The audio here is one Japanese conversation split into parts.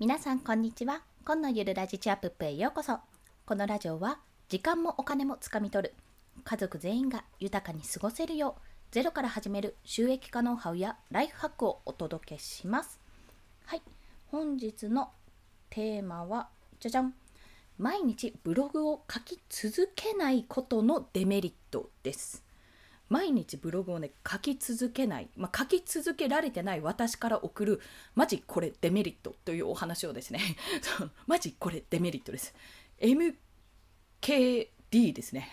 皆さんこんにちは。今のゆるラジチアップへようこそ。このラジオは時間もお金もつかみ取る。家族全員が豊かに過ごせるようゼロから始める収益化ノウハウやライフハックをお届けします。はい。本日のテーマはじゃじゃん。毎日ブログを書き続けないことのデメリットです。毎日ブログをね書き続けない、まあ、書き続けられてない私から送る。マジこれデメリットというお話をですね。マジこれデメリットです。MKD ですね。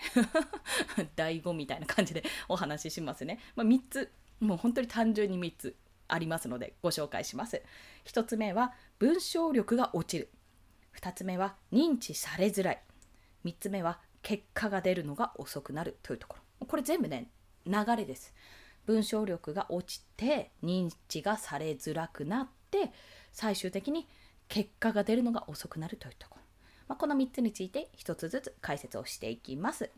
第5みたいな感じでお話ししますね、まあ、3つ。もう本当に単純に3つありますのでご紹介します。1つ目は文章力が落ちる。2つ目は認知されづらい。3つ目は結果が出るのが遅くなるというところ。これ全部ね流れです。文章力が落ちて認知がされづらくなって最終的に結果が出るのが遅くなるというとこ。ろ、まあ、この3つについて1つずつ解説をしていきます。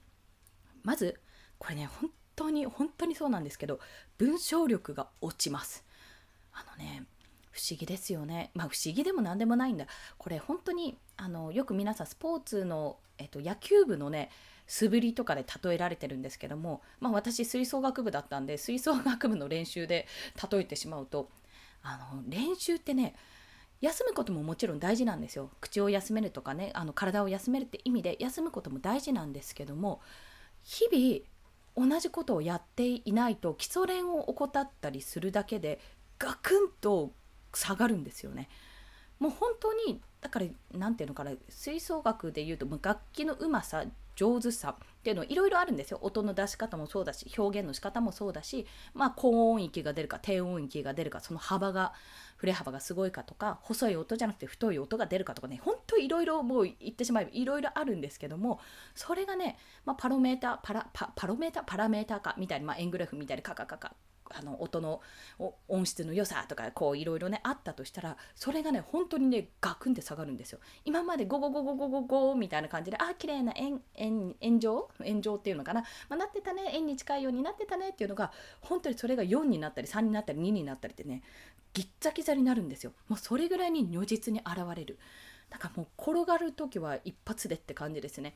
まずこれね本当に本当にそうなんですけど文章力が落ちます。あのね不思議ですよね。まあ不思議でも何でもないんだ。これ本当にあのよく皆さんスポーツの、えっと、野球部のね素振りとかで例えられてるんですけども、まあ、私吹奏楽部だったんで吹奏楽部の練習で例えてしまうとあの練習ってね休むことももちろん大事なんですよ口を休めるとかねあの体を休めるって意味で休むことも大事なんですけども日々同じことをやっていないと基礎練を怠ったりするだけでガクンと下がるんですよね。もう本当にだから何て言うのかな吹奏楽でいうと楽器のうまさ上手さっていうのいろいろあるんですよ。音の出し方もそうだし表現の仕方もそうだしまあ高音域が出るか低音域が出るかその幅が振れ幅がすごいかとか細い音じゃなくて太い音が出るかとかねほんといろいろもう言ってしまえばいろいろあるんですけどもそれがね、まあ、パロメーターパラパパロメーターパラメーターかみたいに、まあ、円グラフみたいにカカカカあの音の音質の良さとかこういろいろねあったとしたらそれがね本当にねガクンって下がるんですよ。今までゴゴゴゴゴゴゴみたいな感じであ綺麗な円円円状円状っていうのかな、まあ、なってたね円に近いようになってたねっていうのが本当にそれが4になったり3になったり2になったりってねぎっちゃぎざになるんですよもうそれぐらいに如実に現れるだからもう転がる時は一発でって感じですね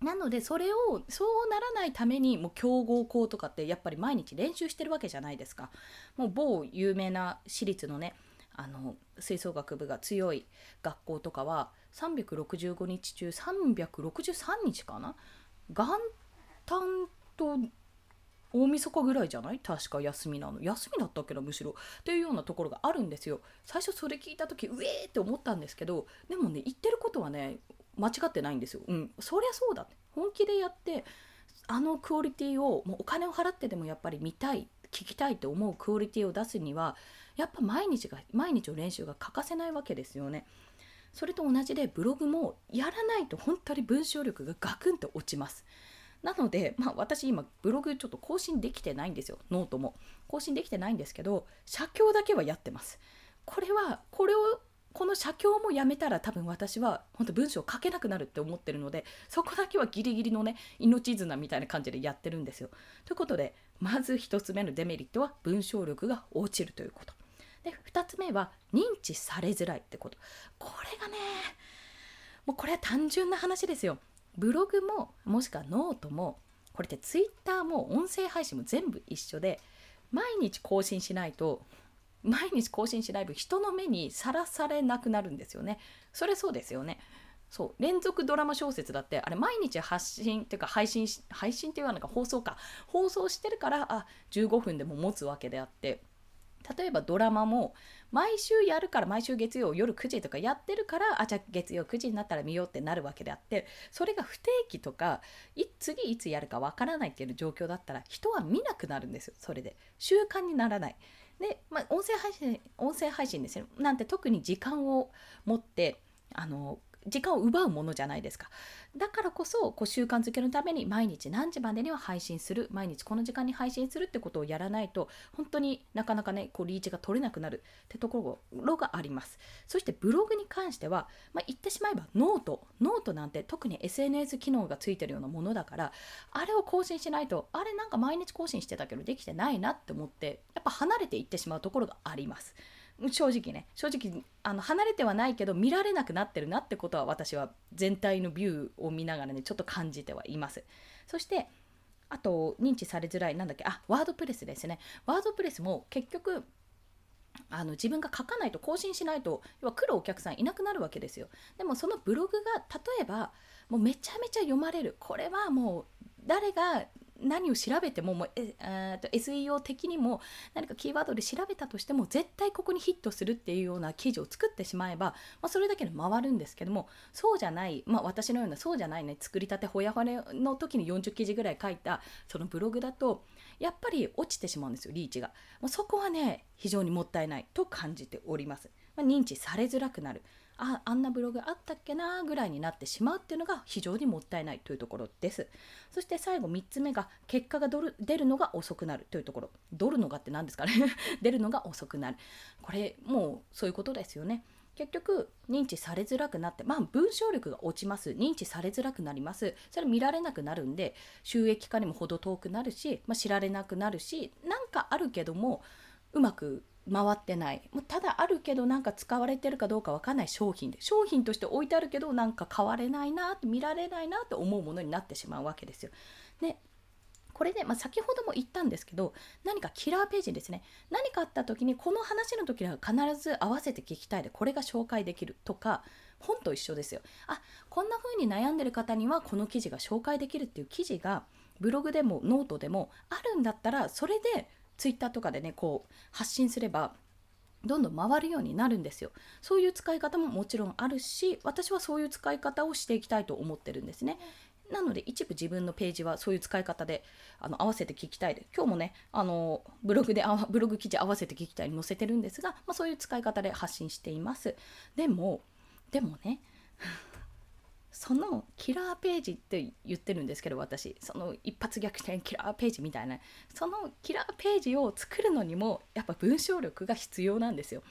なのでそれをそうならないためにもう強豪校とかってやっぱり毎日練習してるわけじゃないですか。もう某有名な私立のねあの吹奏楽部が強い学校とかは365日中363日かな？元旦と大晦日ぐらいじゃない？確か休みなの。休みだったっけなむしろ。っていうようなところがあるんですよ。最初それ聞いた時うえーって思ったんですけどでもね言ってることはね間違ってないんですよ。うん、そりゃそうだ本気でやってあのクオリティをもうお金を払ってでもやっぱり見たい聞きたいと思うクオリティを出すにはやっぱ毎日が毎日の練習が欠かせないわけですよね。それと同じでブログもやらないと本当に文章力がガクンと落ちます。なので、まあ、私今ブログちょっと更新できてないんですよノートも更新できてないんですけど写経だけはやってますこれはこれをこの写経もやめたら多分私は本当文章を書けなくなるって思ってるのでそこだけはギリギリのね命綱みたいな感じでやってるんですよ。ということでまず1つ目のデメリットは文章力が落ちるということ。で2つ目は認知されづらいってこと。これがねもうこれは単純な話ですよ。ブログももしくはノートもこれってツイッターも音声配信も全部一緒で毎日更新しないと毎日更新しないと人の目にさらされなくなるんですよね。それそうですよね。そう連続ドラマ小説だってあれ毎日発信っていうか配信配信っていうのか放送か放送してるからあ15分でも持つわけであって例えばドラマも毎週やるから毎週月曜夜9時とかやってるからあじゃあ月曜9時になったら見ようってなるわけであってそれが不定期とかい次いつやるかわからないっていう状況だったら人は見なくなるんですよそれで習慣にならない。で、まあ、音声配信音声配信ですよ。なんて特に時間を持ってあの時間を奪うものじゃないですか。だからこそこう習慣づけのために毎日何時までには配信する。毎日この時間に配信するってことをやらないと本当になかなかねこうリーチが取れなくなる。ってところがあります。そしてブログに関しては、まあ、言ってしまえばノート。ノートなんて特に SNS 機能がついてるようなものだからあれを更新しないとあれなんか毎日更新してたけどできてないなって思ってやっぱ離れていってしまうところがあります。正直ね正直あの離れてはないけど見られなくなってるなってことは私は全体のビューを見ながらねちょっと感じてはいます。そしてあと認知されづらいなんだっけあワードプレスですね。ワードプレスも結局あの自分が書かないと更新しないと要は来るお客さんいなくなるわけですよ。でもそのブログが例えばもうめちゃめちゃ読まれる。これはもう誰が何を調べてももうえー、と SEO 的にも何かキーワードで調べたとしても絶対ここにヒットするっていうような記事を作ってしまえば、まあ、それだけで回るんですけどもそうじゃない、まあ、私のようなそうじゃないね作りたてほやほやの時に40記事ぐらい書いたそのブログだとやっぱり落ちてしまうんですよリーチが、まあ、そこはね非常にもったいないと感じております、ま認知されづらくなる。ああんなブログあったっけなぐらいになってしまうっていうのが非常にもったいないというところです。そして最後3つ目が結果が出るのが遅くなるというところ。出るのがって何ですかね？出るのが遅くなる。これもうそういうことですよね。結局認知されづらくなってまあ文章力が落ちます。認知されづらくなります。それ見られなくなるんで収益化にも程遠くなるし、まあ、知られなくなるしなんかあるけどもうまく回ってない。もうただあるけどなんか使われてるかどうかわかんない。商品で。商品として置いてあるけどなんか買われないなって見られないなって思うものになってしまうわけですよ。でこれで、まあ、先ほども言ったんですけど何かキラーページですね。何かあった時にこの話の時には必ず合わせて聞きたいでこれが紹介できるとか本と一緒ですよ。あこんな風に悩んでる方にはこの記事が紹介できるっていう記事がブログでもノートでもあるんだったらそれでツイッターとかでねこう発信すればどんどん回るようになるんですよ。そういう使い方ももちろんあるし私はそういう使い方をしていきたいと思ってるんですね。なので一部自分のページはそういう使い方であの合わせて聞きたいで今日もねあのブログでブログ記事合わせて聞きたいに載せてるんですが、まあ、そういう使い方で発信しています。でもでもねそのキラーページって言ってるんですけど私その一発逆転キラーページみたいなそのキラーページを作るのにもやっぱ文章力が必要なんですよ。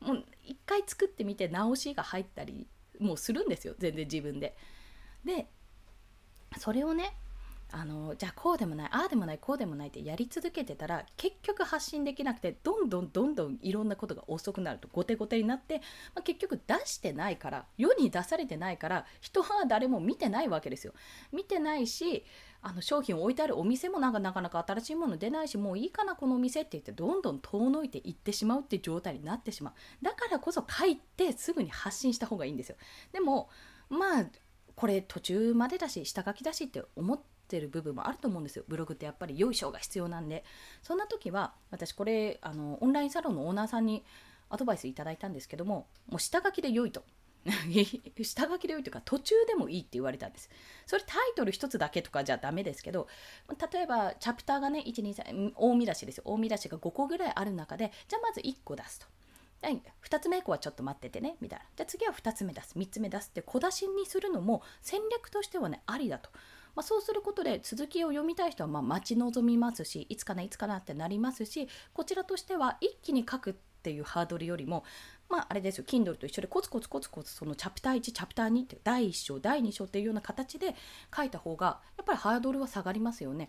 もう一回作ってみて直しが入ったりもうするんですよ全然自分で。でそれをねあのじゃあこうでもないああでもないこうでもないってやり続けてたら結局発信できなくてどんどんどんどんいろんなことが遅くなると後手後手になって、まあ、結局出してないから世に出されてないから人は誰も見てないわけですよ。見てないしあの商品を置いてあるお店もなんかなかなか新しいもの出ないしもういいかなこのお店って言ってどんどん遠のいていってしまうっていう状態になってしまうだからこそ書いてすぐに発信した方がいいんですよでもまあこれ途中までだし下書きだしって思っててる部分もあると思うんですよ。ブログってやっぱりよいしょが必要なんで。そんな時は私これあのオンラインサロンのオーナーさんにアドバイスいただいたんですけどももう下書きで良いと。下書きで良いというか途中でもいいって言われたんです。それタイトル1つだけとかじゃダメですけど例えばチャプターがね123大見出しですよ。大見出しが5個ぐらいある中でじゃあまず1個出すと。2つ目以降はちょっと待っててねみたいな。じゃあ次は2つ目出す。3つ目出すって小出しにするのも戦略としてはねありだと。まあ、そうすることで続きを読みたい人はま待ち望みますしいつかないつかなってなりますしこちらとしては一気に書くっていうハードルよりもまああれですよ Kindle と一緒でコツコツコツコツそのチャプター1チャプター2って第1章第2章っていうような形で書いた方がやっぱりハードルは下がりますよね。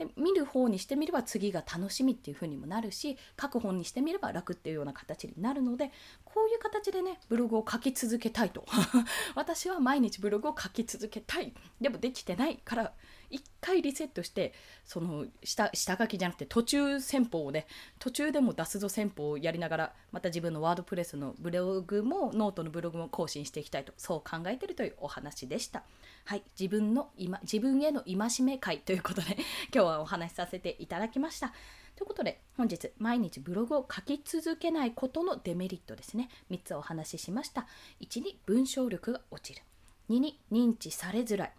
で見る方にしてみれば次が楽しみっていう風にもなるし書く本にしてみれば楽っていうような形になるのでこういう形でねブログを書き続けたいと。私は毎日ブログを書き続けたい。でもできてないから一回リセットしてその下下書きじゃなくて途中戦法をね途中でも出すぞ戦法をやりながらまた自分のワードプレスのブログもノートのブログも更新していきたいとそう考えてるというお話でした。はい、自分の今自分への戒め回ということで 今日はお話しさせていただきました。ということで本日毎日ブログを書き続けないことのデメリットですね3つお話ししました1に文章力が落ちる2に認知されづらい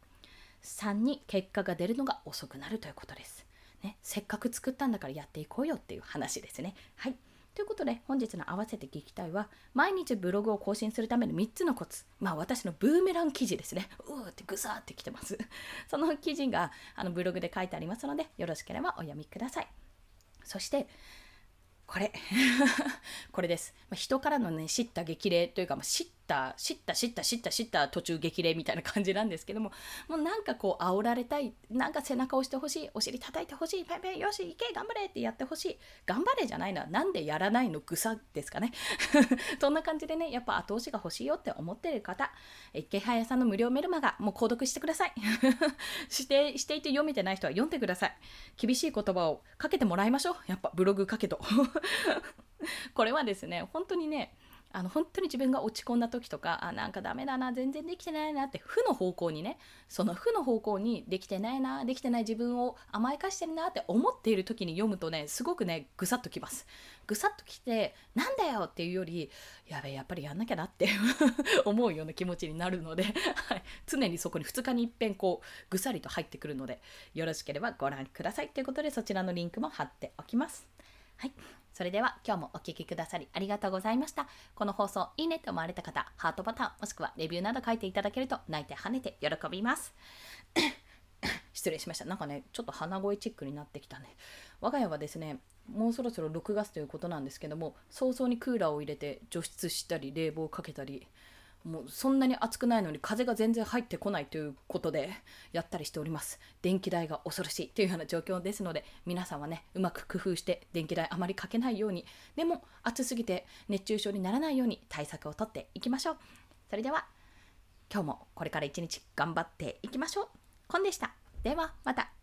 3に結果が出るのが遅くなるということです。ね、せっかく作ったんだからやっていこうよっていう話ですね。はい。ということで本日の合わせて聞きたいは毎日ブログを更新するための3つのコツまあ私のブーメラン記事ですねうーってぐさーってきてます その記事があのブログで書いてありますのでよろしければお読みくださいそしてこれ これです、まあ、人からのね知った激励というか、まあ、知ったった知った知った知った知った途中激励みたいな感じなんですけどももうなんかこう煽られたいなんか背中を押してほしいお尻叩いてほしいペンペンよし行け頑張れってやってほしい頑張れじゃないななんでやらないの草ですかね。そんな感じでねやっぱ後押しが欲しいよって思ってる方池早さんの無料メルマガもう購読してください。してしていて読めてない人は読んでください。厳しい言葉をかけてもらいましょう。やっぱブログ書けと。これはですね本当にねあの本当に自分が落ち込んだ時とかあなんかダメだな全然できてないなって負の方向にねその負の方向にできてないなできてない自分を甘やかしてるなって思っている時に読むとねすごくねぐさっときます。ぐさっときてなんだよっていうよりやべえやっぱりやんなきゃなって 思うような気持ちになるので、はい、常にそこに2日にいっぺんこうぐさりと入ってくるのでよろしければご覧ください。ということでそちらのリンクも貼っておきます。はい。それでは今日もお聴きくださりありがとうございました。この放送いいねと思われた方、ハートボタンもしくはレビューなど書いていただけると泣いて跳ねて喜びます。失礼しました。なんかね、ちょっと鼻声チックになってきたね。我が家はですね、もうそろそろ6月ということなんですけども、早々にクーラーを入れて除湿したり、冷房をかけたり、もうそんなに暑くないのに風が全然入ってこないということでやったりしております。電気代が恐ろしいというような状況ですので皆さんはねうまく工夫して電気代あまりかけないようにでも暑すぎて熱中症にならないように対策をとっていきましょう。それでは今日もこれから一日頑張っていきましょう。コンでした。ではまた。